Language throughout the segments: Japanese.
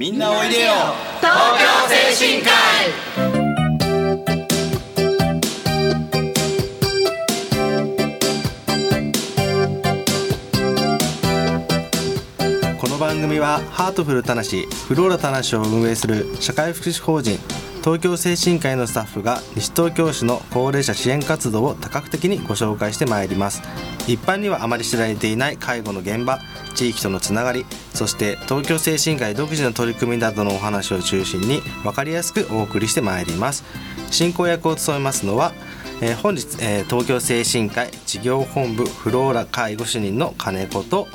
みんなおいでよ。東京精神科医。この番組はハートフルたなしフローラたなしを運営する社会福祉法人東京精神科医のスタッフが西東京市の高齢者支援活動を多角的にご紹介してまいります。一般にはあまり知られていない介護の現場地域とのつながりそして東京精神科医独自の取り組みなどのお話を中心に分かりやすくお送りしてまいります。進行役を務めますのはえー本日、えー東京精神科医事業本部フローラ介護主任の金子と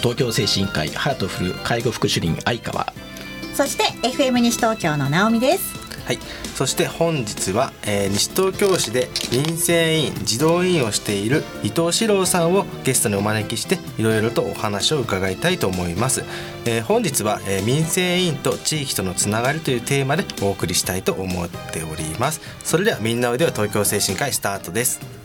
東京精神科医ハートフル介護副主任相川。そして FM 西東京の直美ですはい、そして本日は、えー西東京市で民生委員児童委員をしている伊藤史郎さんをゲストにお招きしていろいろとお話を伺いたいと思います、えー本日は、えー民生委員と地域とのつながりというテーマでお送りしたいと思っております。それではみんなおいでは東京精神科医スタートです。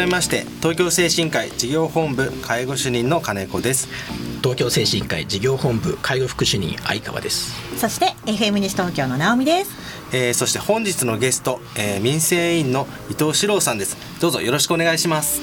めまして東京精神科医事業本部介護主任の金子です。東京精神科医事業本部介護副主任相川です。そして FM 西東京の直美です。えーそして本日のゲスト、えー民生委員の伊藤史郎さんです。どうぞよろしくお願いします。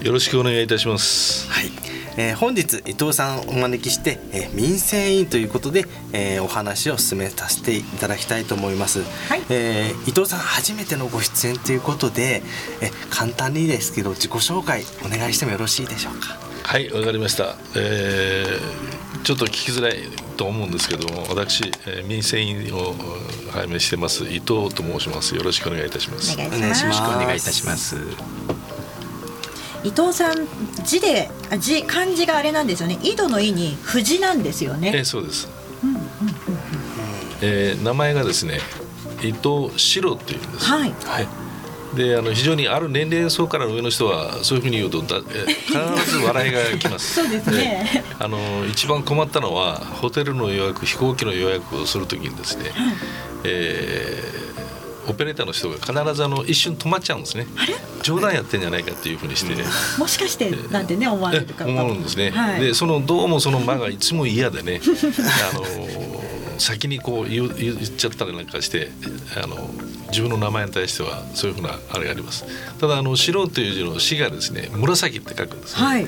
よろしくお願いいたします。はい、えー本日伊藤さんをお招きして、えー民生委員ということで、えーお話を進めさせていただきたいと思います、はいえー伊藤さん初めてのご出演ということで、えー簡単にですけど自己紹介お願いしてもよろしいでしょうか？はい、わかりました。えーちょっと聞きづらいと思うんですけども、私、えー民生委員を拝命してます伊藤と申します。よろしくお願いいたします。お願いしますますお願いいたします伊藤さん字であ字漢字があれなんですよね井戸の井に藤なんですよえーねそうです。えー名前がですね、伊藤四郎っていうんです。はいはい。であの非常にある年齢層から上の人はそういうふうに言うとだえー必ず笑いがきます。そうですねあの一番困ったのはホテルの予約飛行機の予約をするときにですね、えーオペレーターの人が必ずあの一瞬止まっちゃうんですね。冗談やってんじゃないかっていうふうにして、もしかしてなんてね思われる方も思うんですね、はい。でそのどうもその間がいつも嫌でね。あの先にこう言う言っちゃったりなんかしてあの自分の名前に対してはそういうふうなあれがあります。ただあの「白」という字の「死」がですね紫って書くんですね、はい。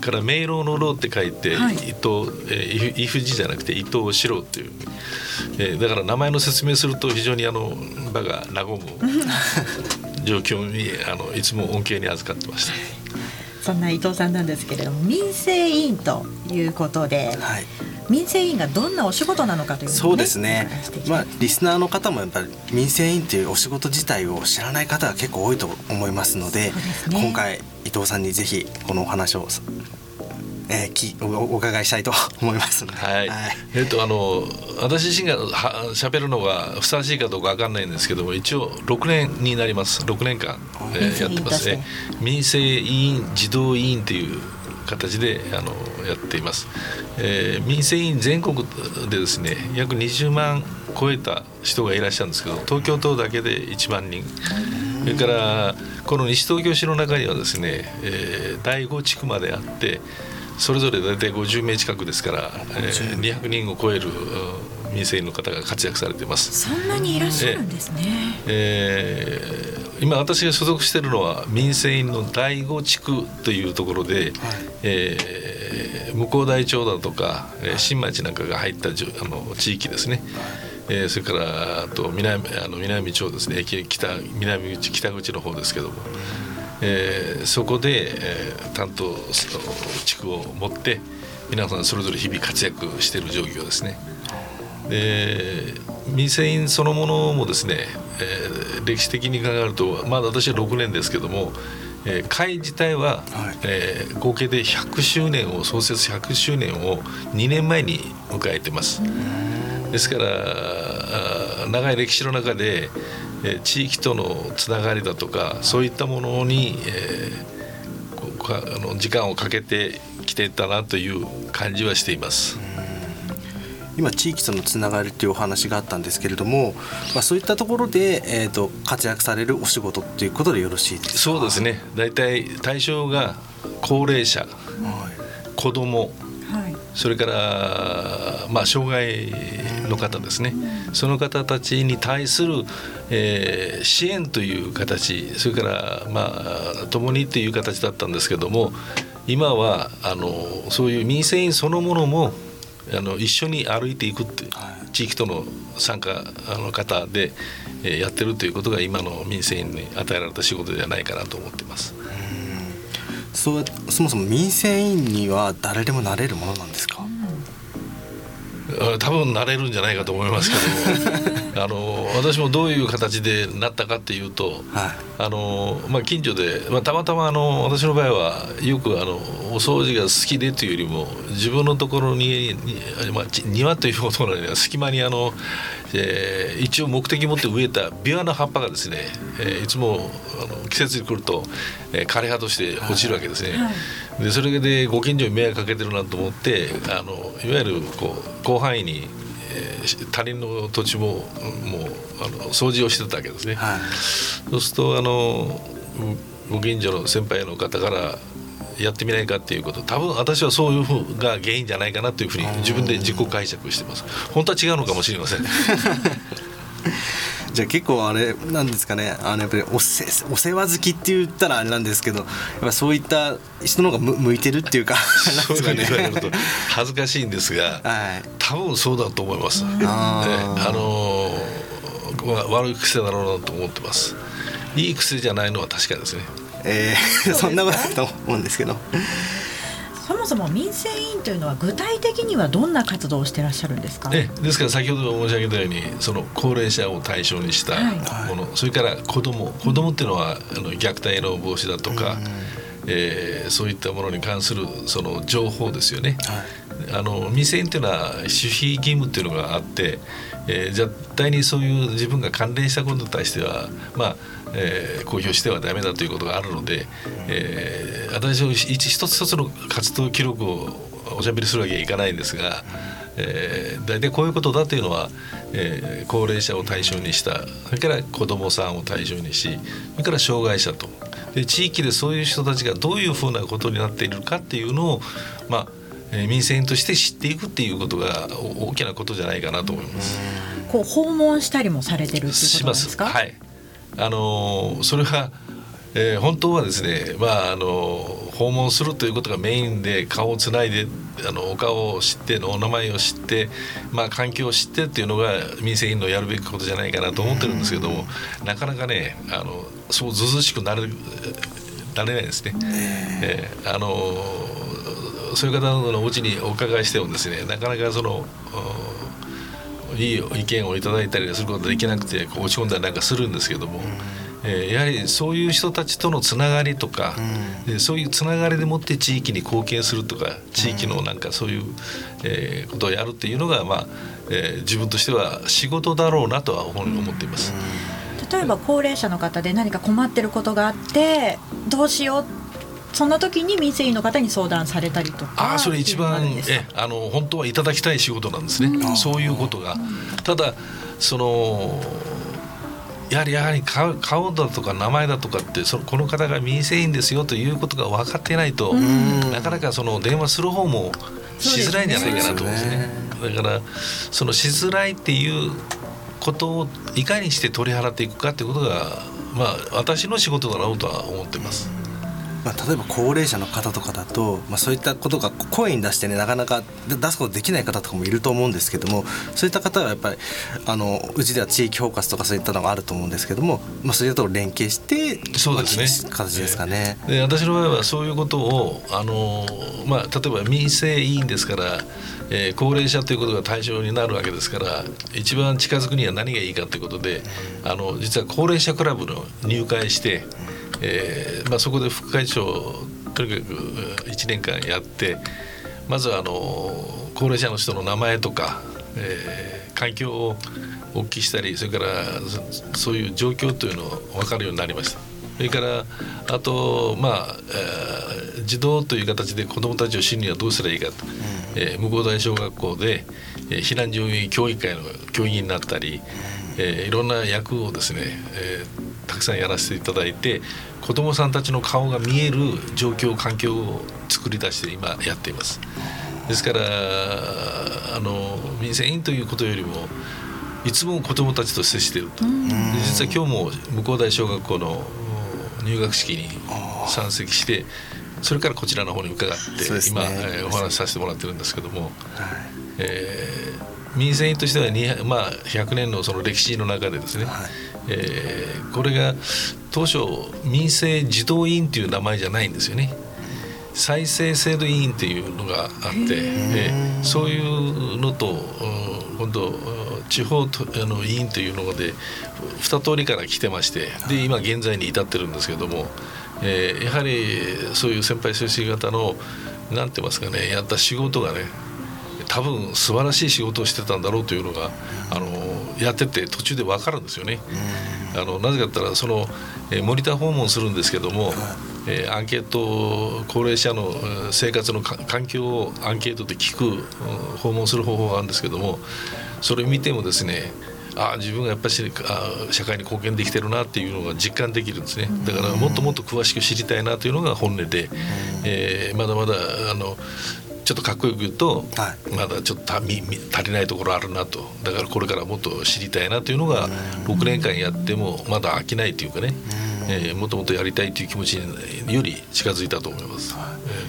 から明朗の朗って書いて、はい。伊藤、えー、伊藤じゃなくて伊藤四郎っていう、えーだから名前の説明すると非常にあの場が和む 状況にあのいつも恩恵に預かってました。そんな伊藤さんなんですけれども民生委員ということではい民生委員がどんなお仕事なのかというね、そうですね。まあリスナーの方もやっぱり民生委員というお仕事自体を知らない方が結構多いと思いますのでね。今回伊藤さんにぜひこのお話を、えーきおお伺いしたいと 思いますので、はい、えっとあの私自身がは喋るのがふさわしいかどうかわかんないんですけども一応6年になります。6年間、えーやってます。ね民生委員児童委員という形であのやっています、えー民生委員全国でですね約20万超えた人がいらっしゃるんですけど東京都だけで1万人。それからこの西東京市の中にはですね、えー第5地区まであってそれぞれ大体50名近くですから、えー200人を超えるうん民生委員の方が活躍されています。そんなにいらっしゃるんですね、えー今私が所属しているのは民生委員の第5地区というところで、えー向こう大町だとか、えー新町なんかが入ったじゅあの地域ですね、えーそれからあと南あの南町ですね。駅北南口北口の方ですけども、えーそこで、えー担当その地区を持って皆さんそれぞれ日々活躍している状況ですね。で民生委員そのものもですね、えー歴史的に考えるとまだ私は6年ですけども、えー会自体は、はいえー合計で100周年を創設100周年を2年前に迎えてます。ですから長い歴史の中で、えー地域とのつながりだとかそういったものに、えーあの時間をかけてきてたなという感じはしています。今地域とのつながりというお話があったんですけれども、まあ、そういったところで、えーと、活躍されるお仕事っていうことでよろしいですか？そうですね。大体対象が高齢者、はい、子供、はい、それから、まあ、障害の方ですね。その方たちに対する、えー、支援という形それから、まあ、共にという形だったんですけども今はあのそういう民生委員そのものもあの一緒に歩いていくっていう、はい、地域との参加の方で、えー、やってるということが今の民生委員に与えられた仕事ではないかなと思ってます。そうそもそも民生委員には誰でもなれるものなんですか、多分なれるんじゃないかと思いますけど あの私もどういう形でなったかっていうと、はい、あのまあ、近所で、まあ、たまたまあの私の場合はよくあのお掃除が好きでというよりも自分のところに、まあ、庭ということなので隙間にあの、えー、一応目的持って植えたビワの葉っぱがですね、えー、いつもあの季節に来ると、えー、枯れ葉として落ちるわけですね。はい。でそれでご近所に迷惑かけてるなと思ってあのいわゆるこう広範囲に、えー、他人の土地ももうあの掃除をしてたわけですね。はい、そうするとあのご近所の先輩の方からやってみないかっていうこと多分私はそういうふうが原因じゃないかなというふうに自分で自己解釈してます。本当は違うのかもしれません じゃあ結構あれなんですかねあのやっぱりおせお世話好きって言ったらあれなんですけどやっぱそういった人の方が向向いてるっていうかそういうふうに言われると恥ずかしいんですが、はい、多分そうだと思います。あ、ね、あのー、悪い癖だろうなと思ってます。いい癖じゃないのは確かですね。えー、そんなことだと思うんですけど。そもそも民生委員というのは具体的にはどんな活動をしてらっしゃるんですか？えですから先ほど申し上げたようにその高齢者を対象にしたもの、はい、それから子ども子どもっていうのはあの虐待の防止だとか、えー、そういったものに関するその情報ですよね。はい、あの民生委員っていうのは守秘義務っていうのがあって、えー、絶対にそういう自分が関連したことに対してはまあえー、公表してはダメだということがあるので、えー、私は一一つ一つの活動記録をおしゃべりするわけにはいかないんですが、えー、大体こういうことだというのは、えー、高齢者を対象にしたそれから子どもさんを対象にしそれから障害者とで地域でそういう人たちがどういうふうなことになっているかっていうのをまあ民生委員として知っていくっていうことが大きなことじゃないかなと思います。こう訪問したりもされてるってことですか？はい。あのそれは、えー、本当はですね、まあ、あの訪問するということがメインで顔をつないであのお顔を知ってお名前を知って、まあ、環境を知ってっていうのが民生委員のやるべきことじゃないかなと思ってるんですけどもなかなかねあのそうずずしくなれなれないですね。えー、あのそういう方のお家にお伺いしてもですねなかなかそのいい意見をいただいたりすることができなくて落ち込んだりなんかするんですけども、えー、やはりそういう人たちとのつながりとか、うん、そういうつながりでもって地域に貢献するとか地域のなんかそういう、えー、ことをやるっていうのが、まあえー、自分としては仕事だろうなとは思っています。例えば高齢者の方で何か困ってることがあってどうしようその時に民生委員の方に相談されたりとかあそれ一番えあの本当はいただきたい仕事なんですね、うん、そういうことが。ただそのやはりやはり顔顔だとか名前だとかってそのこの方が民生委員ですよということが分かっていないと、なかなかその電話する方もしづらいんじゃないかなと思うんですね。すねだからそのしづらいっていうことをいかにして取り払っていくかっていうことがまあ私の仕事だろうとは思ってます。まあ、例えば高齢者の方とかだと、まあ、そういったことが声に出してねなかなか出すことできない方とかもいると思うんですけどもそういった方はやっぱりあのうちでは地域包括とかそういったのがあると思うんですけども、まあ、そういったところ連携してそうですね、まあ、形ですかね。で私の場合はそういうことをあの、まあ、例えば民生委員ですからえー、高齢者ということが対象になるわけですから一番近づくには何がいいかということであの実は高齢者クラブの入会して、えーまあ、そこで副会長とにかく1年間やってまずはあの高齢者の人の名前とか、えー、環境をお聞きしたりそれからそういう状況というのを分かるようになりました。それからあとまあ、えー、児童という形で子どもたちを知るにはどうすればいいかと、えー向こう大小学校で、えー避難所教育会の教員になったり、えーいろんな役をですね、えーたくさんやらせていただいて子どもさんたちの顔が見える状況環境を作り出して今やっています。ですからあの民生委員ということよりもいつも子どもたちと接していると、で実は今日も向こう大小学校のうん入学式に参席してそれからこちらの方に伺って、ね。今、えーお話しさせてもらってるんですけども、はい。えー民生委員としてはに、まあ、100年のその歴史の中でですね、はい。えーこれが当初民生児童委員という名前じゃないんですよね。再生制度委員っていうのがあって、えーそういうのとうん今度うん地方とあの委員というので二通りから来てましてで今現在に至ってるんですけども、えーやはりそういう先輩先生方のなんて言いますかねやった仕事がね多分素晴らしい仕事をしてたんだろうというのがあのやってて途中で分かるんですよね。あのなぜかったらその、えーモニター訪問するんですけども、えーアンケート高齢者のえー生活のか環境をアンケートで聞く、うん訪問する方法があるんですけどもそれ見てもですねあ自分がやっぱりあ社会に貢献できてるなっていうのが実感できるんですね。だからもっともっと詳しく知りたいなというのが本音で、えーまだまだあのちょっとかっこよく言うと、はまだちょっと足りないところあるなと。だからこれからもっと知りたいなというのが6年間やってもまだ飽きないというかね、えーもっともっとやりたいという気持ちにより近づいたと思います。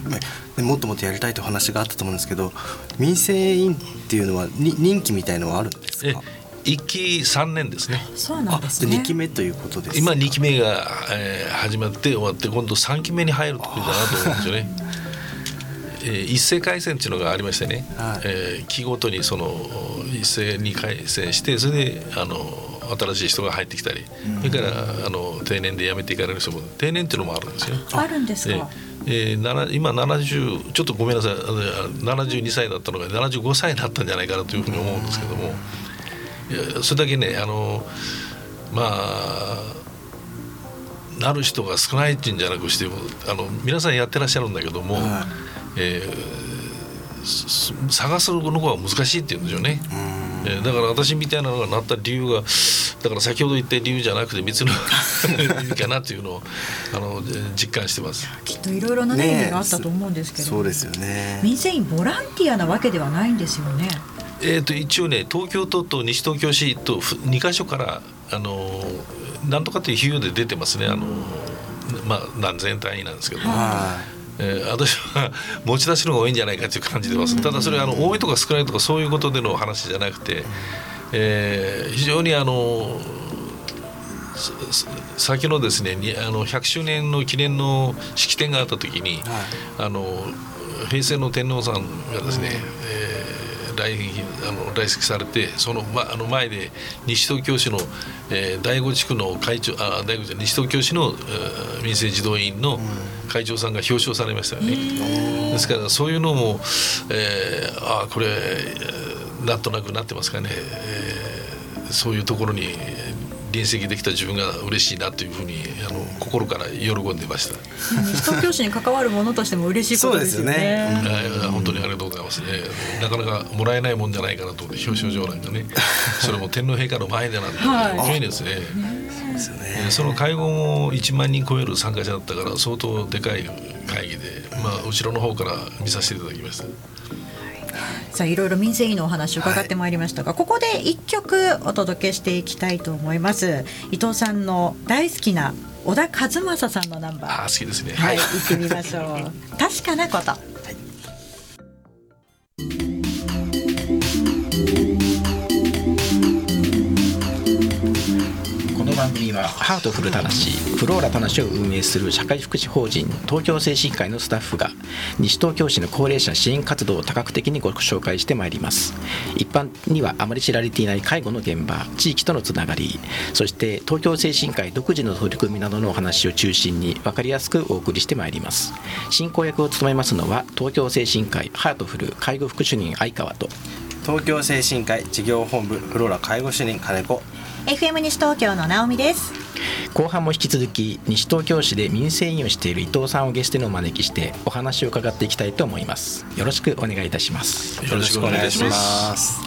えー。ねでもっともっとやりたいという話があったと思うんですけど民生委員っていうのはに任期みたいのはあるんですえか1期3年ですね。そうなんですあね2期目ということです今2期目が、えー始まって終わって今度3期目に入るところだなと思うんですよね。えー一斉改選っていうのがありましてね、はい。えー期ごとにその一斉に改選してそれであの新しい人が入ってきたり、それからあの定年で辞めていかれる人も定年っていうのもあるんですよ。あるんですか、えー今70ちょっとごめんなさいあの72歳だったのが75歳になったんじゃないかなというふうに思うんですけどもそれだけねあのまあなる人が少ないっていうんじゃなくしてもあの皆さんやってらっしゃるんだけども、はえーす探すのが難しいっていうんですよね。えーだから私みたいなのがなった理由がだから先ほど言った理由じゃなくて別の 意味かなっていうのをあの実感してます。きっといろいろな意味があったと思うんですけど。そうですよね。民生委員ボランティアなわけではないんですよね。えー、と一応ね東京都と西東京市と2か所からあのなんとかという費用で出てますね。あの、まあ、何千単位なんですけど、はえー私は持ち出しの方が多いんじゃないかという感じでます。ただそれはあの多いとか少ないとかそういうことでの話じゃなくて、えー非常にあの先のですねにあの100周年の記念の式典があった時に、はい。あの平成の天皇さんがですね、えー来あの来席されてその,、ま、あの前で西東京市の、えー第五地区の会長あ第五じゃない西東京市の、えー民生児童委員の会長さんが表彰されましたよね。ですからそういうのも、えーあこれ、えーなんとなくなってますかね、えーそういうところに臨席できた自分が嬉しいなというふうにあの心から喜んでました。西東京市に関わるものとしても嬉しいことですよねすよねはい本当にありがとうございますね。なかなかもらえないもんじゃないかなと思って表彰状なんかね、それも天皇陛下の前でなんてはいですね。ねその会合も1万人超える参加者だったから相当でかい会議で、まあ後ろの方から見させていただきました。さあいろいろ民生委員のお話を伺ってまいりましたが、ここで一曲お届けしていきたいと思います。伊藤さんの大好きな小田和正さんのナンバー。ああ好きですね。はい、行ってみましょう。確かなこと番組はハートフルたなしフローラたなしを運営する社会福祉法人東京聖新会のスタッフが西東京市の高齢者支援活動を多角的にご紹介してまいります。一般にはあまり知られていない介護の現場地域とのつながりそして東京聖新会独自の取り組みなどのお話を中心に分かりやすくお送りしてまいります。進行役を務めますのは東京聖新会ハートフル介護副主任相川と東京精神科医事業本部フローラ介護主任金子。FM 西東京の直美です。後半も引き続き西東京市で民生委員をしている伊藤さんをゲストにお招きしてお話を伺っていきたいと思います。よろしくお願いいたします。よろしくお願いします。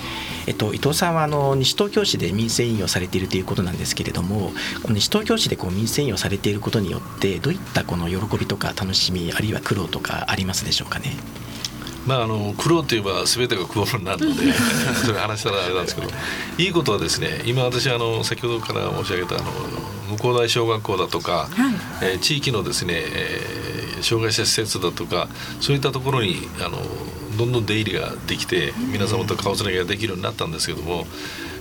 えっと、伊藤さんはあの西東京市で民生委員をされているということなんですけれども西東京市でこう民生委員をされていることによってどういったこの喜びとか楽しみあるいは苦労とかありますでしょうかね？まあ、あの苦労といえば全てが苦労になるので それ話したらあれなんですけどいいことはですね今私あの先ほどから申し上げたあの向大小学校だとか、はい、えー、地域のですね、えー、障害者施設だとかそういったところにあのどんどん出入りができて皆様と顔つなぎができるようになったんですけども、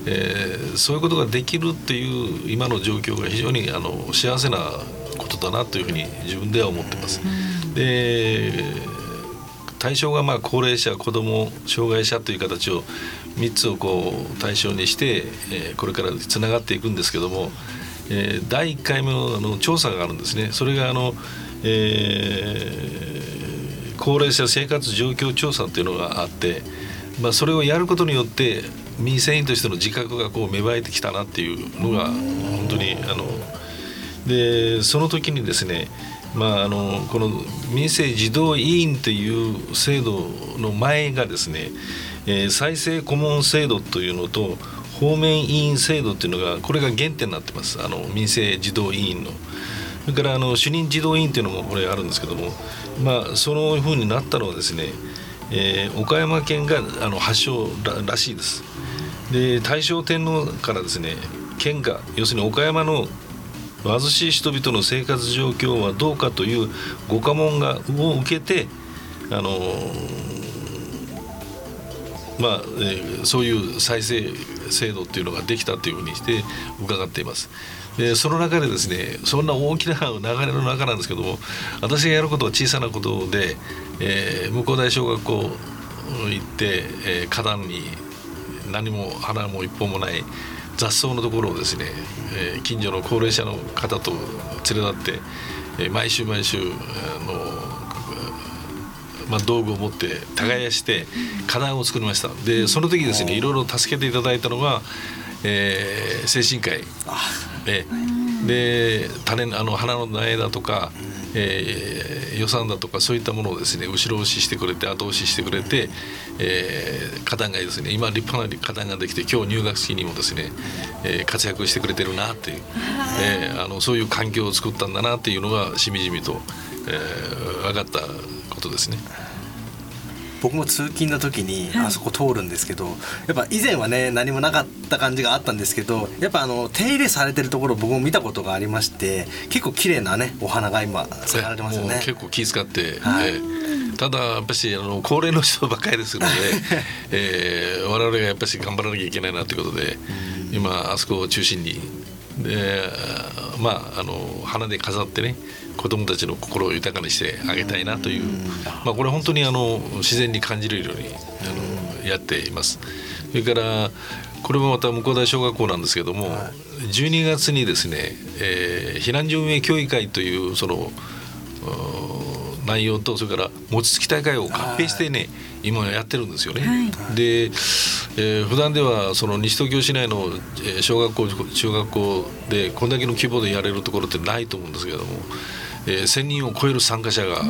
えー、そういうことができるっていう今の状況が非常にあの幸せなことだなというふうに自分では思ってます。で対象がまあ高齢者子ども障害者という形を3つをこう対象にして、えー、これからつながっていくんですけども、えー、第1回目のあの調査があるんですね。それがあの、えー、高齢者生活状況調査っていうのがあって、まあ、それをやることによって民生委員としての自覚がこう芽生えてきたなっていうのが本当にあのでその時にですねまあ、あのこの民生児童委員という制度の前がですね、えー、再生顧問制度というのと方面委員制度というのがこれが原点になってますあの民生児童委員の。それからあの主任児童委員というのもこれあるんですけども、まあ、そのふうになったのはですね、えー、岡山県があの発祥らしいです。で大正天皇からですね県が要するに岡山の貧しい人々の生活状況はどうかというご家紋がを受けてあのまあ、えー、そういう再生制度っていうのができたというふうにして伺っています。でその中でですねそんな大きな流れの中なんですけども私がやることは小さなことで、えー、向こう大小学校行って、えー、花壇に何も花も一本もない雑草のところをですね、えー、近所の高齢者の方と連れ立って、えー、毎週毎週あのまあ、道具を持って耕して花壇を作りました。でその時ですねいろいろ助けていただいたのが、えー、精神科医、えー、で種あの花の苗だとか、えー、予算だとかそういったものをですね後ろ押ししてくれて後押ししてくれて、えー、花壇がですね今立派な花壇ができて今日入学式にもですね、えー、活躍してくれてるなっていう、えー、あのそういう環境を作ったんだなっていうのがしみじみと、えー、分かったことですね。僕も通勤の時にあそこ通るんですけど、やっぱ以前はね何もなかった感じがあったんですけどやっぱあの手入れされてるところ僕も見たことがありまして結構綺麗なねお花が今咲かれてますよね。結構気遣って、はい、えー、ただやっぱしあの高齢の人ばっかりですので、えー、我々がやっぱし頑張らなきゃいけないなということで今あそこを中心にでまああの花で飾ってね子どもたちの心を豊かにしてあげたいなという、まあ、これ本当にあの自然に感じるようにあのやっています。それからこれもまた向大小学校なんですけども、はい、12月にですね、えー、避難所運営協議会というその内容とそれから餅つき大会を合併してね、はい、今やってるんですよね。はい、で、えー、普段ではその西東京市内の小学校中学校でこんだけの規模でやれるところってないと思うんですけれども。えー、1,000人を超える参加者が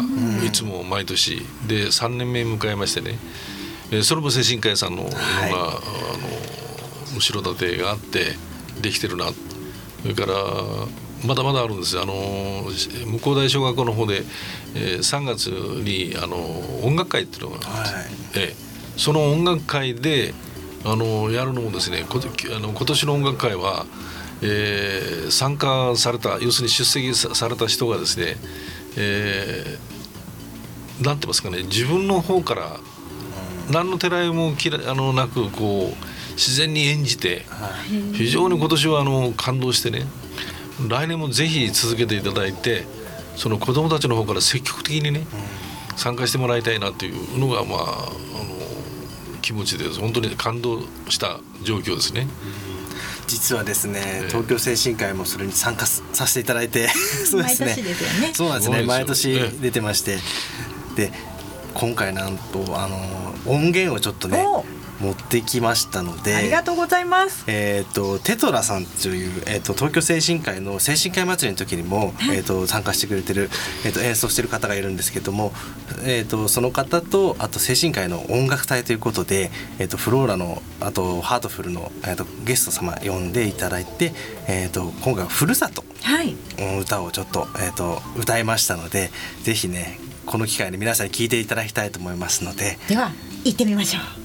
いつも毎年で3年目迎えましてね、えー、それも精神科医さんのような、はい、あの後ろ盾があってできてるな。それからまだまだあるんですあの向こう大小学校の方で、えー、3月にあの音楽会っていうのがあって、はい、えー、その音楽会であのやるのもですねこあの今年の音楽会はえー、参加された要するに出席された人がですね、えー、なんて言いますかね自分の方から何のてらいもきらあのなくこう自然に演じて非常に今年はあの感動してね来年もぜひ続けていただいてその子どもたちの方から積極的にね参加してもらいたいなというのがまああの気持ちで本当に感動した状況ですね。実はですね、東京精神科医もそれに参加させていただいて そうですね、ね、そうなんですね。毎年。出てまして。で今回なんとあの音源をちょっとねお持ってきましたのでありがとうございます。えー、とテトラさんという、えー、と東京精神科医の精神科医祭りの時にも、えー、と参加してくれてる、えー、と演奏してる方がいるんですけども、えー、とその方とあと精神科医の音楽隊ということで、えー、とフローラのあとハートフルの、えー、とゲスト様呼んでいただいて、えー、と今回は「ふるさと」はい。の歌をちょっと,、えー、と歌いましたのでぜひねこの機会に皆さんに聴いていただきたいと思いますのででは行ってみましょう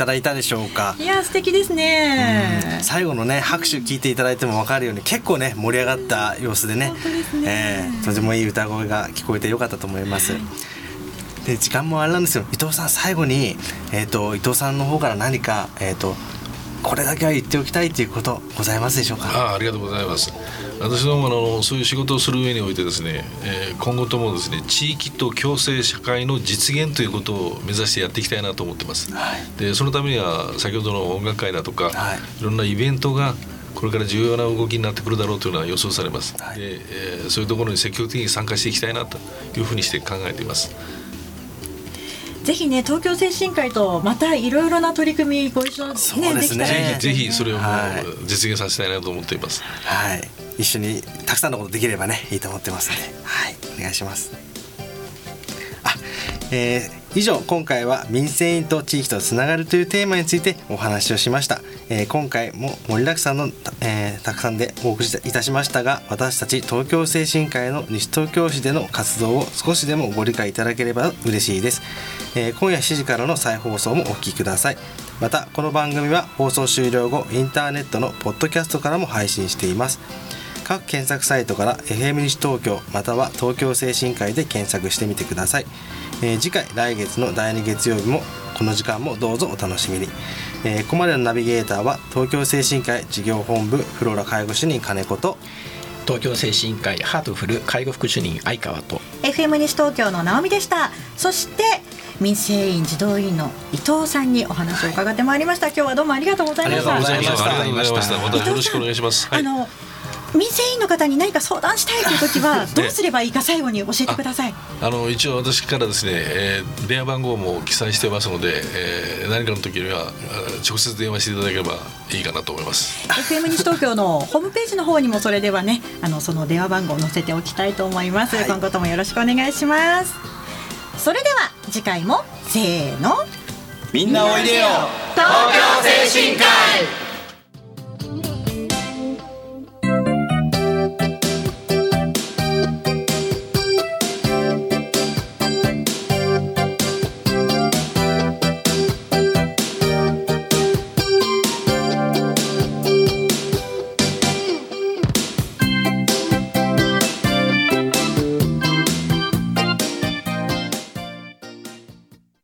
ただいたでしょうか。いや素敵ですね。最後のね拍手聞いていただいても分かるように結構ね盛り上がった様子でね。ですね。えーとてもいい歌声が聞こえてよかったと思います。で時間もあれなんですよ。伊藤さん最後に、えー、と伊藤さんの方から何か、えー、とこれだけは言っておきたいということございますでしょうか？ああありがとうございます。私どもあのそういう仕事をする上においてですね、えー今後ともですね地域と共生社会の実現ということを目指してやっていきたいなと思ってます、はい。でそのためには先ほどの音楽会だとか、はい。い、ろんなイベントがこれから重要な動きになってくるだろうというのは予想されます、はい。でえーそういうところに積極的に参加していきたいなというふうにして考えていますぜひね東京精神科医とまたいろいろな取り組みご一緒、ねそうですね。ぜひぜひそれを実現させたいなと思っています。はい。一緒にたくさんのことできればねいいと思ってますので。はい。お願いします。あえー以上今回は民生委員と地域とつながるというテーマについてお話をしました、えー今回も盛りだくさんのた,、えーたくさんでお送りいたしましたが私たち東京精神科医の西東京市での活動を少しでもご理解いただければ嬉しいです、えー今夜7時からの再放送もお聞きください。またこの番組は放送終了後インターネットのポッドキャストからも配信しています。各検索サイトから FM 西東京または東京精神科医で検索してみてください、えー次回来月の第2月曜日もこの時間もどうぞお楽しみに、えーここまでのナビゲーターは東京精神科医事業本部フローラ介護主任金子と。東京精神科医ハートフル介護副主任相川と。FM 西東京の直美でした。そして民生委員児童委員の伊藤さんにお話を伺ってまいりました。今日はどうもありがとうございました。ありがとうございました。ありがとうございました。またよろしくお願いします。はい。あの民生委員の方に何か相談したいという時は どうすればいいか最後に教えてください。あの一応私からですね、えー電話番号も記載してますので、えー何かの時にはあ直接電話していただければいいかなと思います。FM 西東京のホームページの方にもそれではねあのその電話番号を載せておきたいと思います、今後ともよろしくお願いします。それでは次回もせーの。みんなおいでよ。東京精神科医